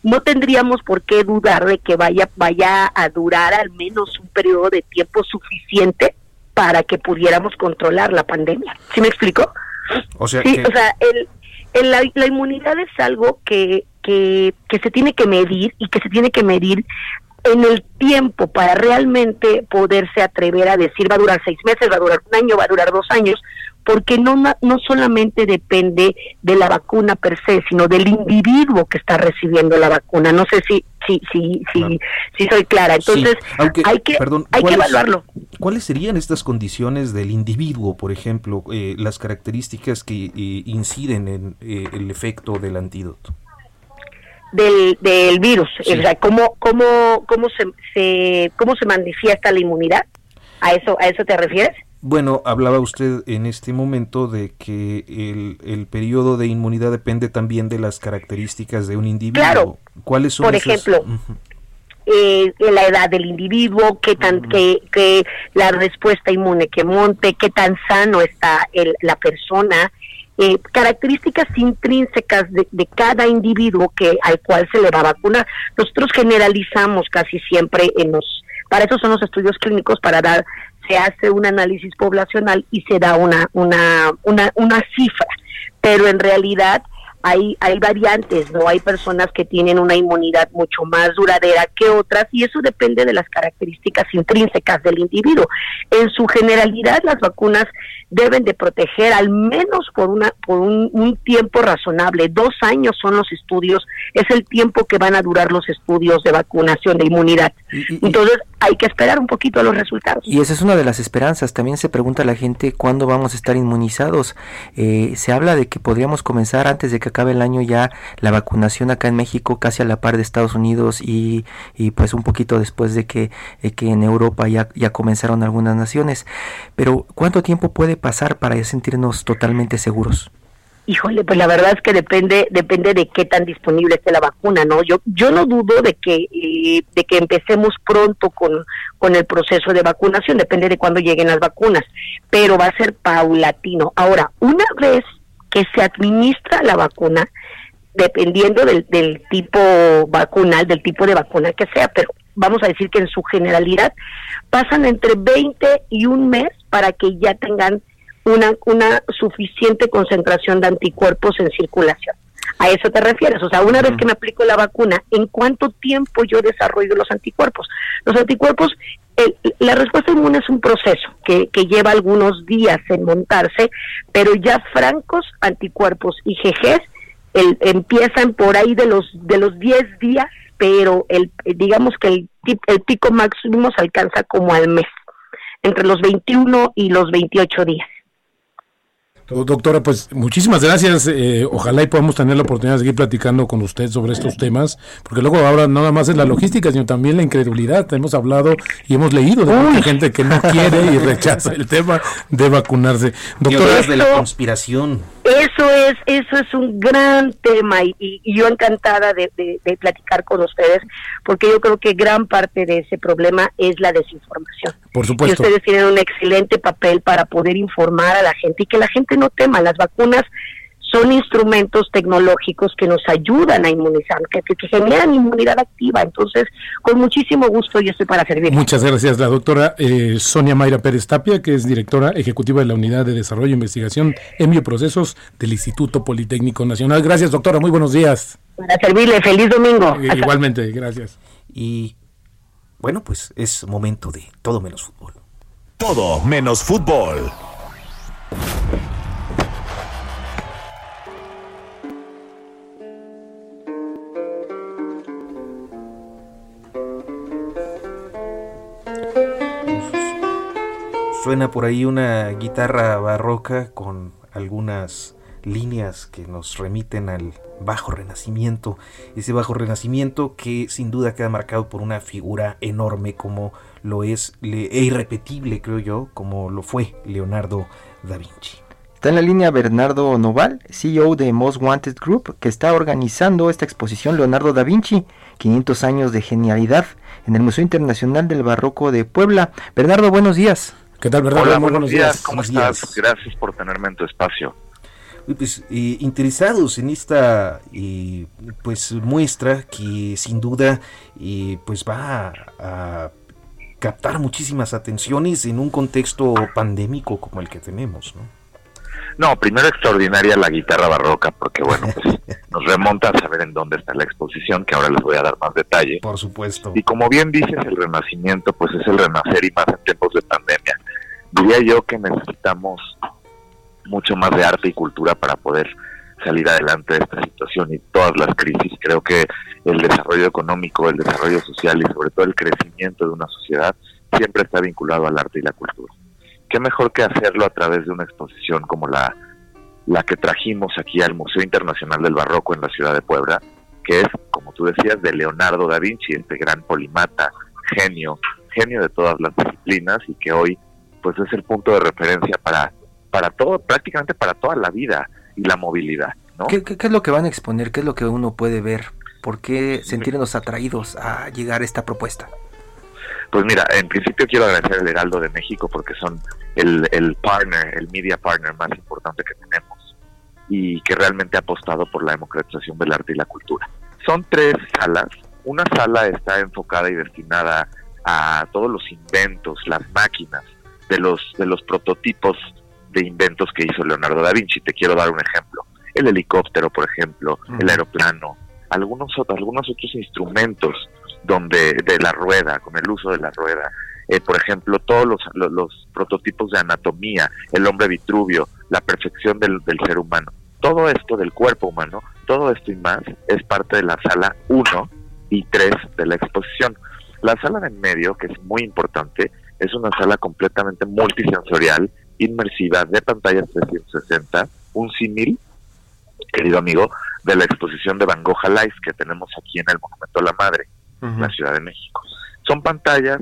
Speaker 10: no tendríamos por qué dudar de que vaya, vaya a durar al menos un periodo de tiempo suficiente para que pudiéramos controlar la pandemia. ¿Sí me explico?
Speaker 2: O sea,
Speaker 10: sí, o sea el, la, la, inmunidad es algo que, que, que se tiene que medir y que se tiene que medir en el tiempo para realmente poderse atrever a decir va a durar seis meses, va a durar un año, va a durar dos años, porque no, no solamente depende de la vacuna per se, sino del individuo que está recibiendo la vacuna. No sé si si si si, si soy clara. Entonces, hay que hay que evaluarlo.
Speaker 2: ¿Cuáles serían estas condiciones del individuo, por ejemplo, eh, las características que eh, inciden en eh, el efecto del antídoto?
Speaker 10: Del, del virus, o sea, ¿cómo, cómo, cómo, se, se, ¿cómo se manifiesta la inmunidad? ¿A eso, ¿A eso te refieres?
Speaker 2: Bueno, hablaba usted en este momento de que el, el periodo de inmunidad depende también de las características de un individuo.
Speaker 10: Claro.
Speaker 2: ¿Cuáles son
Speaker 10: Por ejemplo, eh, la edad del individuo, qué tan, que, que, la respuesta inmune que monte, qué tan sano está el, la persona, eh, características intrínsecas de, de, cada individuo que al cual se le va a vacunar. Nosotros generalizamos casi siempre en los, para eso son los estudios clínicos para dar se hace un análisis poblacional y se da una, una, una, una cifra, pero en realidad hay, hay variantes, ¿no? Hay personas que tienen una inmunidad mucho más duradera que otras y eso depende de las características intrínsecas del individuo. En su generalidad, las vacunas deben de proteger al menos por una por un, un, tiempo razonable. Dos años son los estudios, es el tiempo que van a durar los estudios de vacunación de inmunidad. Entonces hay que esperar un poquito a los resultados.
Speaker 3: Y esa es una de las esperanzas. También se pregunta la gente cuándo vamos a estar inmunizados. Eh, se habla de que podríamos comenzar antes de que acabe el año ya la vacunación acá en México, casi a la par de Estados Unidos y, y pues un poquito después de que, que en Europa ya, ya comenzaron algunas naciones. Pero ¿cuánto tiempo puede pasar para sentirnos totalmente seguros?
Speaker 10: Híjole, pues la verdad es que depende depende de qué tan disponible esté la vacuna, ¿no? Yo yo no dudo de que eh, de que empecemos pronto con con el proceso de vacunación, depende de cuándo lleguen las vacunas, pero va a ser paulatino. Ahora, una vez que se administra la vacuna, dependiendo del, del tipo vacunal, del tipo de vacuna que sea, pero vamos a decir que en su generalidad pasan entre 20 y un mes para que ya tengan una, una suficiente concentración de anticuerpos en circulación. ¿A eso te refieres? O sea, una vez que me aplico la vacuna, ¿en cuánto tiempo yo desarrollo los anticuerpos? Los anticuerpos, la respuesta inmune es un proceso que, que lleva algunos días en montarse, pero ya francos anticuerpos y GGs el, empiezan por ahí de los de los 10 días, pero el digamos que el, el pico máximo se alcanza como al mes, entre los 21 y los 28 días.
Speaker 4: Doctora, pues muchísimas gracias. Eh, ojalá y podamos tener la oportunidad de seguir platicando con usted sobre estos temas, porque luego ahora nada más es la logística, sino también la incredulidad. Hemos hablado y hemos leído de mucha gente que no quiere y *laughs* rechaza el tema de vacunarse.
Speaker 2: Doctora, de la conspiración.
Speaker 10: Eso es, eso es un gran tema y, y yo encantada de, de, de, platicar con ustedes porque yo creo que gran parte de ese problema es la desinformación.
Speaker 4: Por supuesto.
Speaker 10: Y ustedes tienen un excelente papel para poder informar a la gente y que la gente no tema. Las vacunas son instrumentos tecnológicos que nos ayudan a inmunizar, que, que, generan inmunidad activa. Entonces, con muchísimo gusto yo estoy para servir.
Speaker 4: Muchas gracias, la doctora eh, Sonia Mayra Pérez Tapia, que es directora ejecutiva de la Unidad de Desarrollo e Investigación en Bioprocesos del Instituto Politécnico Nacional. Gracias, doctora, muy buenos días.
Speaker 10: Para servirle, feliz domingo.
Speaker 4: Eh, igualmente, gracias.
Speaker 2: Y bueno, pues es momento de todo menos fútbol.
Speaker 1: Todo menos fútbol.
Speaker 2: Suena por ahí una guitarra barroca con algunas líneas que nos remiten al bajo renacimiento, ese bajo renacimiento que sin duda queda marcado por una figura enorme como lo es e irrepetible creo yo, como lo fue Leonardo da Vinci.
Speaker 3: Está en la línea Bernardo Noval, CEO de Most Wanted Group, que está organizando esta exposición Leonardo da Vinci, 500 años de genialidad, en el Museo Internacional del Barroco de Puebla. Bernardo, buenos días.
Speaker 4: ¿Qué tal, Bernardo?
Speaker 11: Hola, buenos, buenos días. días. ¿Cómo estás? Días. Gracias por tenerme en tu espacio.
Speaker 2: Pues, eh, interesados en esta eh, pues muestra que sin duda eh, pues va a, a, captar muchísimas atenciones en un contexto pandémico como el que tenemos, ¿no?
Speaker 11: No, primero extraordinaria la guitarra barroca, porque bueno, pues *laughs* nos remonta a saber en dónde está la exposición, que ahora les voy a dar más detalle.
Speaker 2: Por supuesto.
Speaker 11: Y como bien dices, el renacimiento, pues es el renacer y más en tiempos de pandemia. Diría yo que necesitamos mucho más de arte y cultura para poder salir adelante de esta situación y todas las crisis. Creo que el desarrollo económico, el desarrollo social y sobre todo el crecimiento de una sociedad siempre está vinculado al arte y la cultura qué mejor que hacerlo a través de una exposición como la, la que trajimos aquí al Museo Internacional del Barroco en la ciudad de Puebla, que es, como tú decías, de Leonardo da Vinci, este gran polimata, genio, genio de todas las disciplinas y que hoy pues es el punto de referencia para, para todo, prácticamente para toda la vida y la movilidad. ¿no?
Speaker 3: ¿Qué, qué, qué es lo que van a exponer? ¿Qué es lo que uno puede ver? ¿Por qué sentirnos atraídos a llegar a esta propuesta?
Speaker 11: Pues mira, en principio quiero agradecer al Heraldo de México porque son el, el partner, el media partner más importante que tenemos y que realmente ha apostado por la democratización del arte y la cultura. Son tres salas. Una sala está enfocada y destinada a todos los inventos, las máquinas, de los, de los prototipos de inventos que hizo Leonardo da Vinci. Te quiero dar un ejemplo. el helicóptero, por ejemplo, el aeroplano, algunos, algunos otros instrumentos donde de la rueda, con el uso de la rueda, eh, por ejemplo, todos los, los, prototipos de anatomía, el hombre vitruvio, la perfección del, del, ser humano. Todo esto del cuerpo humano, todo esto y más es parte de la sala 1 y 3 de la exposición. La sala de en medio, que es muy importante, es una sala completamente multisensorial, inmersiva, de pantallas 360, un símil, querido amigo, de la exposición de Van Gogh Life que tenemos aquí en el Monumento a la Madre, en la Ciudad de México. Son pantallas,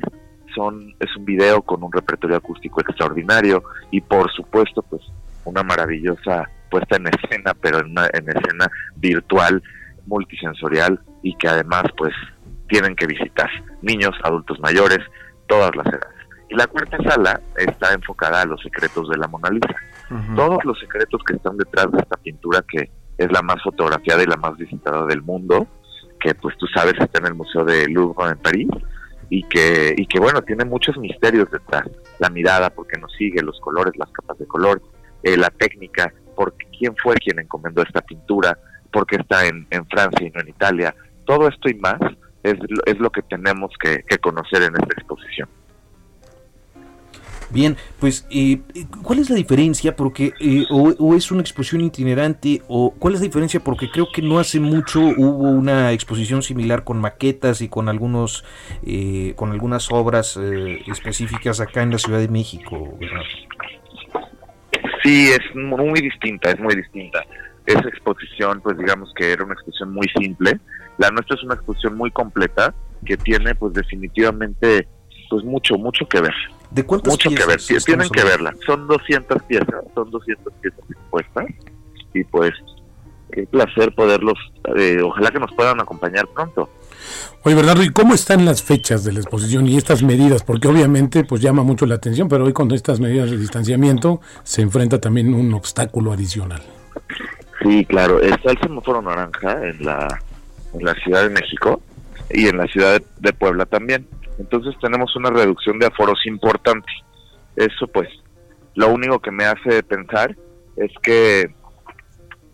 Speaker 11: son es un video con un repertorio acústico extraordinario y por supuesto pues una maravillosa puesta en escena, pero en, una, en escena virtual, multisensorial y que además pues tienen que visitar niños, adultos mayores, todas las edades. Y la cuarta sala está enfocada a los secretos de la Mona Lisa. Todos los secretos que están detrás de esta pintura que es la más fotografiada y la más visitada del mundo, que pues tú sabes está en el Museo de Louvre en París y que y que bueno tiene muchos misterios detrás. La mirada porque nos sigue los colores las capas de color eh, la técnica porque quién fue quien encomendó esta pintura porque está en, en Francia y no en Italia. Todo esto y más es, es lo que tenemos que, que conocer en esta exposición
Speaker 2: Bien, pues, eh, ¿cuál es la diferencia? Porque, eh, o, es una exposición itinerante, o cuál es la diferencia? Porque creo que no hace mucho hubo una exposición similar con maquetas y con algunos, eh, con algunas obras específicas acá en la Ciudad de México, ¿verdad?
Speaker 11: Sí, es muy distinta, es muy distinta. Esa exposición, pues digamos que era una exposición muy simple. La nuestra es una exposición muy completa que tiene, pues definitivamente, pues mucho, mucho que ver.
Speaker 2: ¿De cuántas
Speaker 11: Mucho que ver, tienen que verla. Son 200 piezas, son 200 piezas expuestas y pues qué placer poderlos, eh, ojalá que nos puedan acompañar pronto.
Speaker 4: Oye, Bernardo, ¿y cómo están las fechas de la exposición y estas medidas? Porque obviamente pues llama mucho la atención, pero hoy con estas medidas de distanciamiento se enfrenta también un obstáculo adicional.
Speaker 11: Sí, claro, está el semáforo naranja en la, en la Ciudad de México y en la Ciudad de Puebla también entonces tenemos una reducción de aforos importante. Eso pues, lo único que me hace pensar es que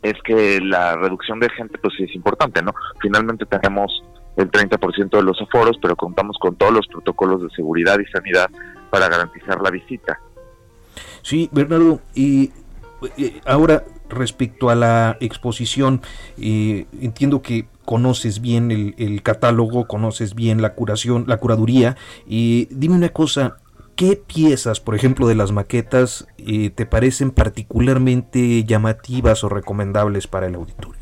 Speaker 11: es que la reducción de gente pues es importante, ¿no? Finalmente tenemos el 30% de los aforos, pero contamos con todos los protocolos de seguridad y sanidad para garantizar la visita.
Speaker 2: Sí, Bernardo, y eh, ahora respecto a la exposición, eh, entiendo que conoces bien el, catálogo, conoces bien la curación, la curaduría, y dime una cosa, ¿qué piezas, por ejemplo, de las maquetas, eh, te parecen particularmente llamativas o recomendables para el auditorio?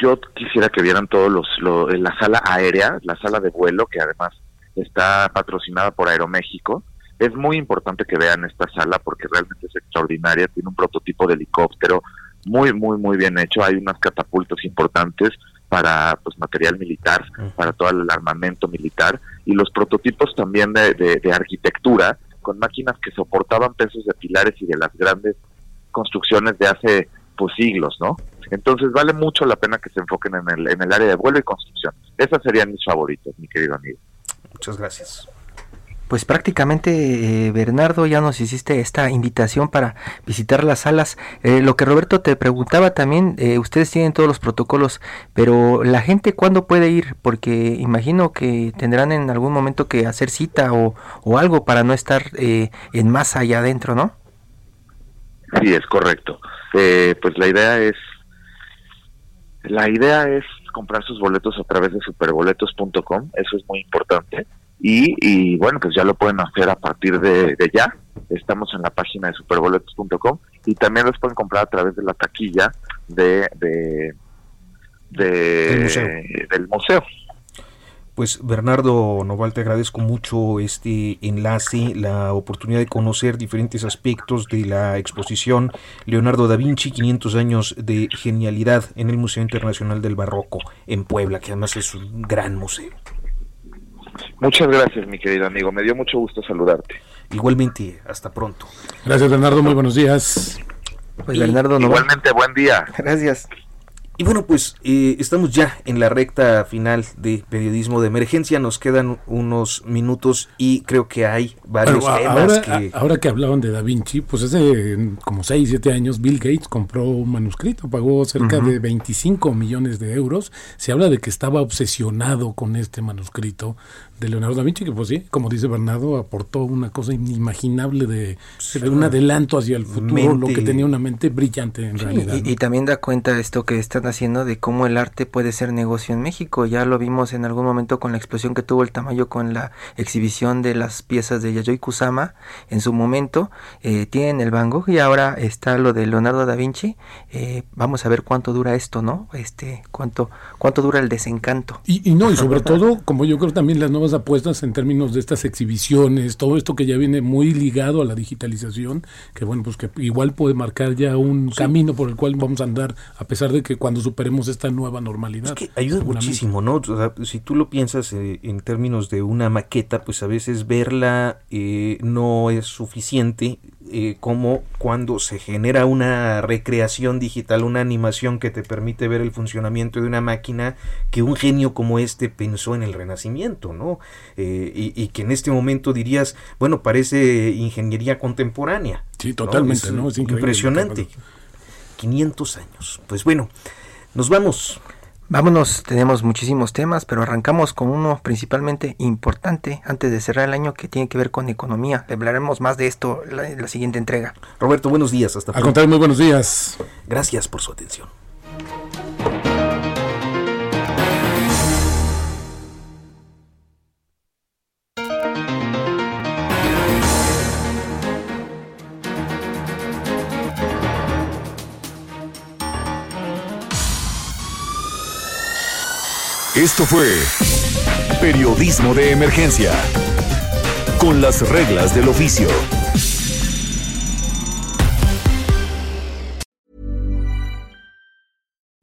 Speaker 11: Yo quisiera que vieran todos los, la sala aérea, la sala de vuelo, que además está patrocinada por Aeroméxico, es muy importante que vean esta sala porque realmente es extraordinaria, tiene un prototipo de helicóptero muy, muy, muy bien hecho, hay unas catapultas importantes para pues material militar, para todo el armamento militar y los prototipos también de, de, arquitectura con máquinas que soportaban pesos de pilares y de las grandes construcciones de hace pues siglos, ¿no? Entonces vale mucho la pena que se enfoquen en el, en el área de vuelo y construcción. Esas serían mis favoritos, mi querido amigo.
Speaker 2: Muchas gracias.
Speaker 3: Pues prácticamente, eh, Bernardo, ya nos hiciste esta invitación para visitar las salas. Eh, lo que Roberto te preguntaba también, eh, ustedes tienen todos los protocolos, pero la gente cuándo puede ir? Porque imagino que tendrán en algún momento que hacer cita o, o algo para no estar en masa allá adentro, ¿no?
Speaker 11: Sí, es correcto. pues la idea es, la idea es comprar sus boletos a través de superboletos.com, eso es muy importante y, bueno, pues ya lo pueden hacer a partir de, ya. Estamos en la página de superboletos.com y también los pueden comprar a través de la taquilla de, de, del museo.
Speaker 2: Pues Bernardo Noval, te agradezco mucho este enlace, la oportunidad de conocer diferentes aspectos de la exposición Leonardo da Vinci, 500 años de genialidad en el Museo Internacional del Barroco en Puebla, que además es un gran museo.
Speaker 11: Muchas gracias, mi querido amigo. Me dio mucho gusto saludarte.
Speaker 2: Igualmente, hasta pronto.
Speaker 4: Gracias, Bernardo. Muy buenos días.
Speaker 11: Pues Bernardo, igualmente, buen día.
Speaker 3: Gracias.
Speaker 2: Y bueno, pues eh, estamos ya en la recta final de periodismo de emergencia. Nos quedan unos minutos y creo que hay varios temas
Speaker 4: ahora,
Speaker 2: que...
Speaker 4: ahora que hablaban de Da Vinci, pues hace como 6, 7 años Bill Gates compró un manuscrito, pagó cerca de 25 millones de euros. Se habla de que estaba obsesionado con este manuscrito de Leonardo da Vinci, que pues sí, como dice Bernardo, aportó una cosa inimaginable de, de un adelanto hacia el futuro, lo que tenía una mente brillante en
Speaker 3: Sí,
Speaker 4: realidad.
Speaker 3: y,
Speaker 4: ¿no?
Speaker 3: y también da cuenta esto que están haciendo de cómo el arte puede ser negocio en México. Ya lo vimos en algún momento con la explosión que tuvo el Tamayo con la exhibición de las piezas de Yayoi Kusama en su momento. Eh, tienen el Van Gogh y ahora está lo de Leonardo da Vinci. Eh, vamos a ver cuánto dura esto, ¿no? Este, cuánto, cuánto dura el desencanto.
Speaker 4: Y, y no, y sobre *laughs* todo, como yo creo también las nuevas apuestas en términos de estas exhibiciones, todo esto que ya viene muy ligado a la digitalización, que bueno, pues que igual puede marcar ya un camino por el cual vamos a andar, a pesar de que cuando superemos esta nueva normalidad.
Speaker 2: ayuda
Speaker 4: seguramente.
Speaker 2: muchísimo, ¿no? O sea, si tú lo piensas eh, en términos de una maqueta, pues a veces verla eh, no es suficiente eh, como cuando se genera una recreación digital, una animación que te permite ver el funcionamiento de una máquina que un genio como este pensó en el Renacimiento, ¿no? Eh, y, y que en este momento dirías, bueno, parece ingeniería contemporánea.
Speaker 4: Sí, totalmente, ¿no? Es increíble.
Speaker 2: impresionante. 500 años. Pues bueno, nos vamos.
Speaker 3: Vámonos, tenemos muchísimos temas, pero arrancamos con uno principalmente importante antes de cerrar el año que tiene que ver con economía. Le hablaremos más de esto en la, en la siguiente entrega.
Speaker 2: Roberto, buenos días. Hasta
Speaker 4: Al contrario, muy buenos días.
Speaker 2: Gracias por su atención.
Speaker 1: Esto fue Periodismo de Emergencia. Con las reglas del oficio.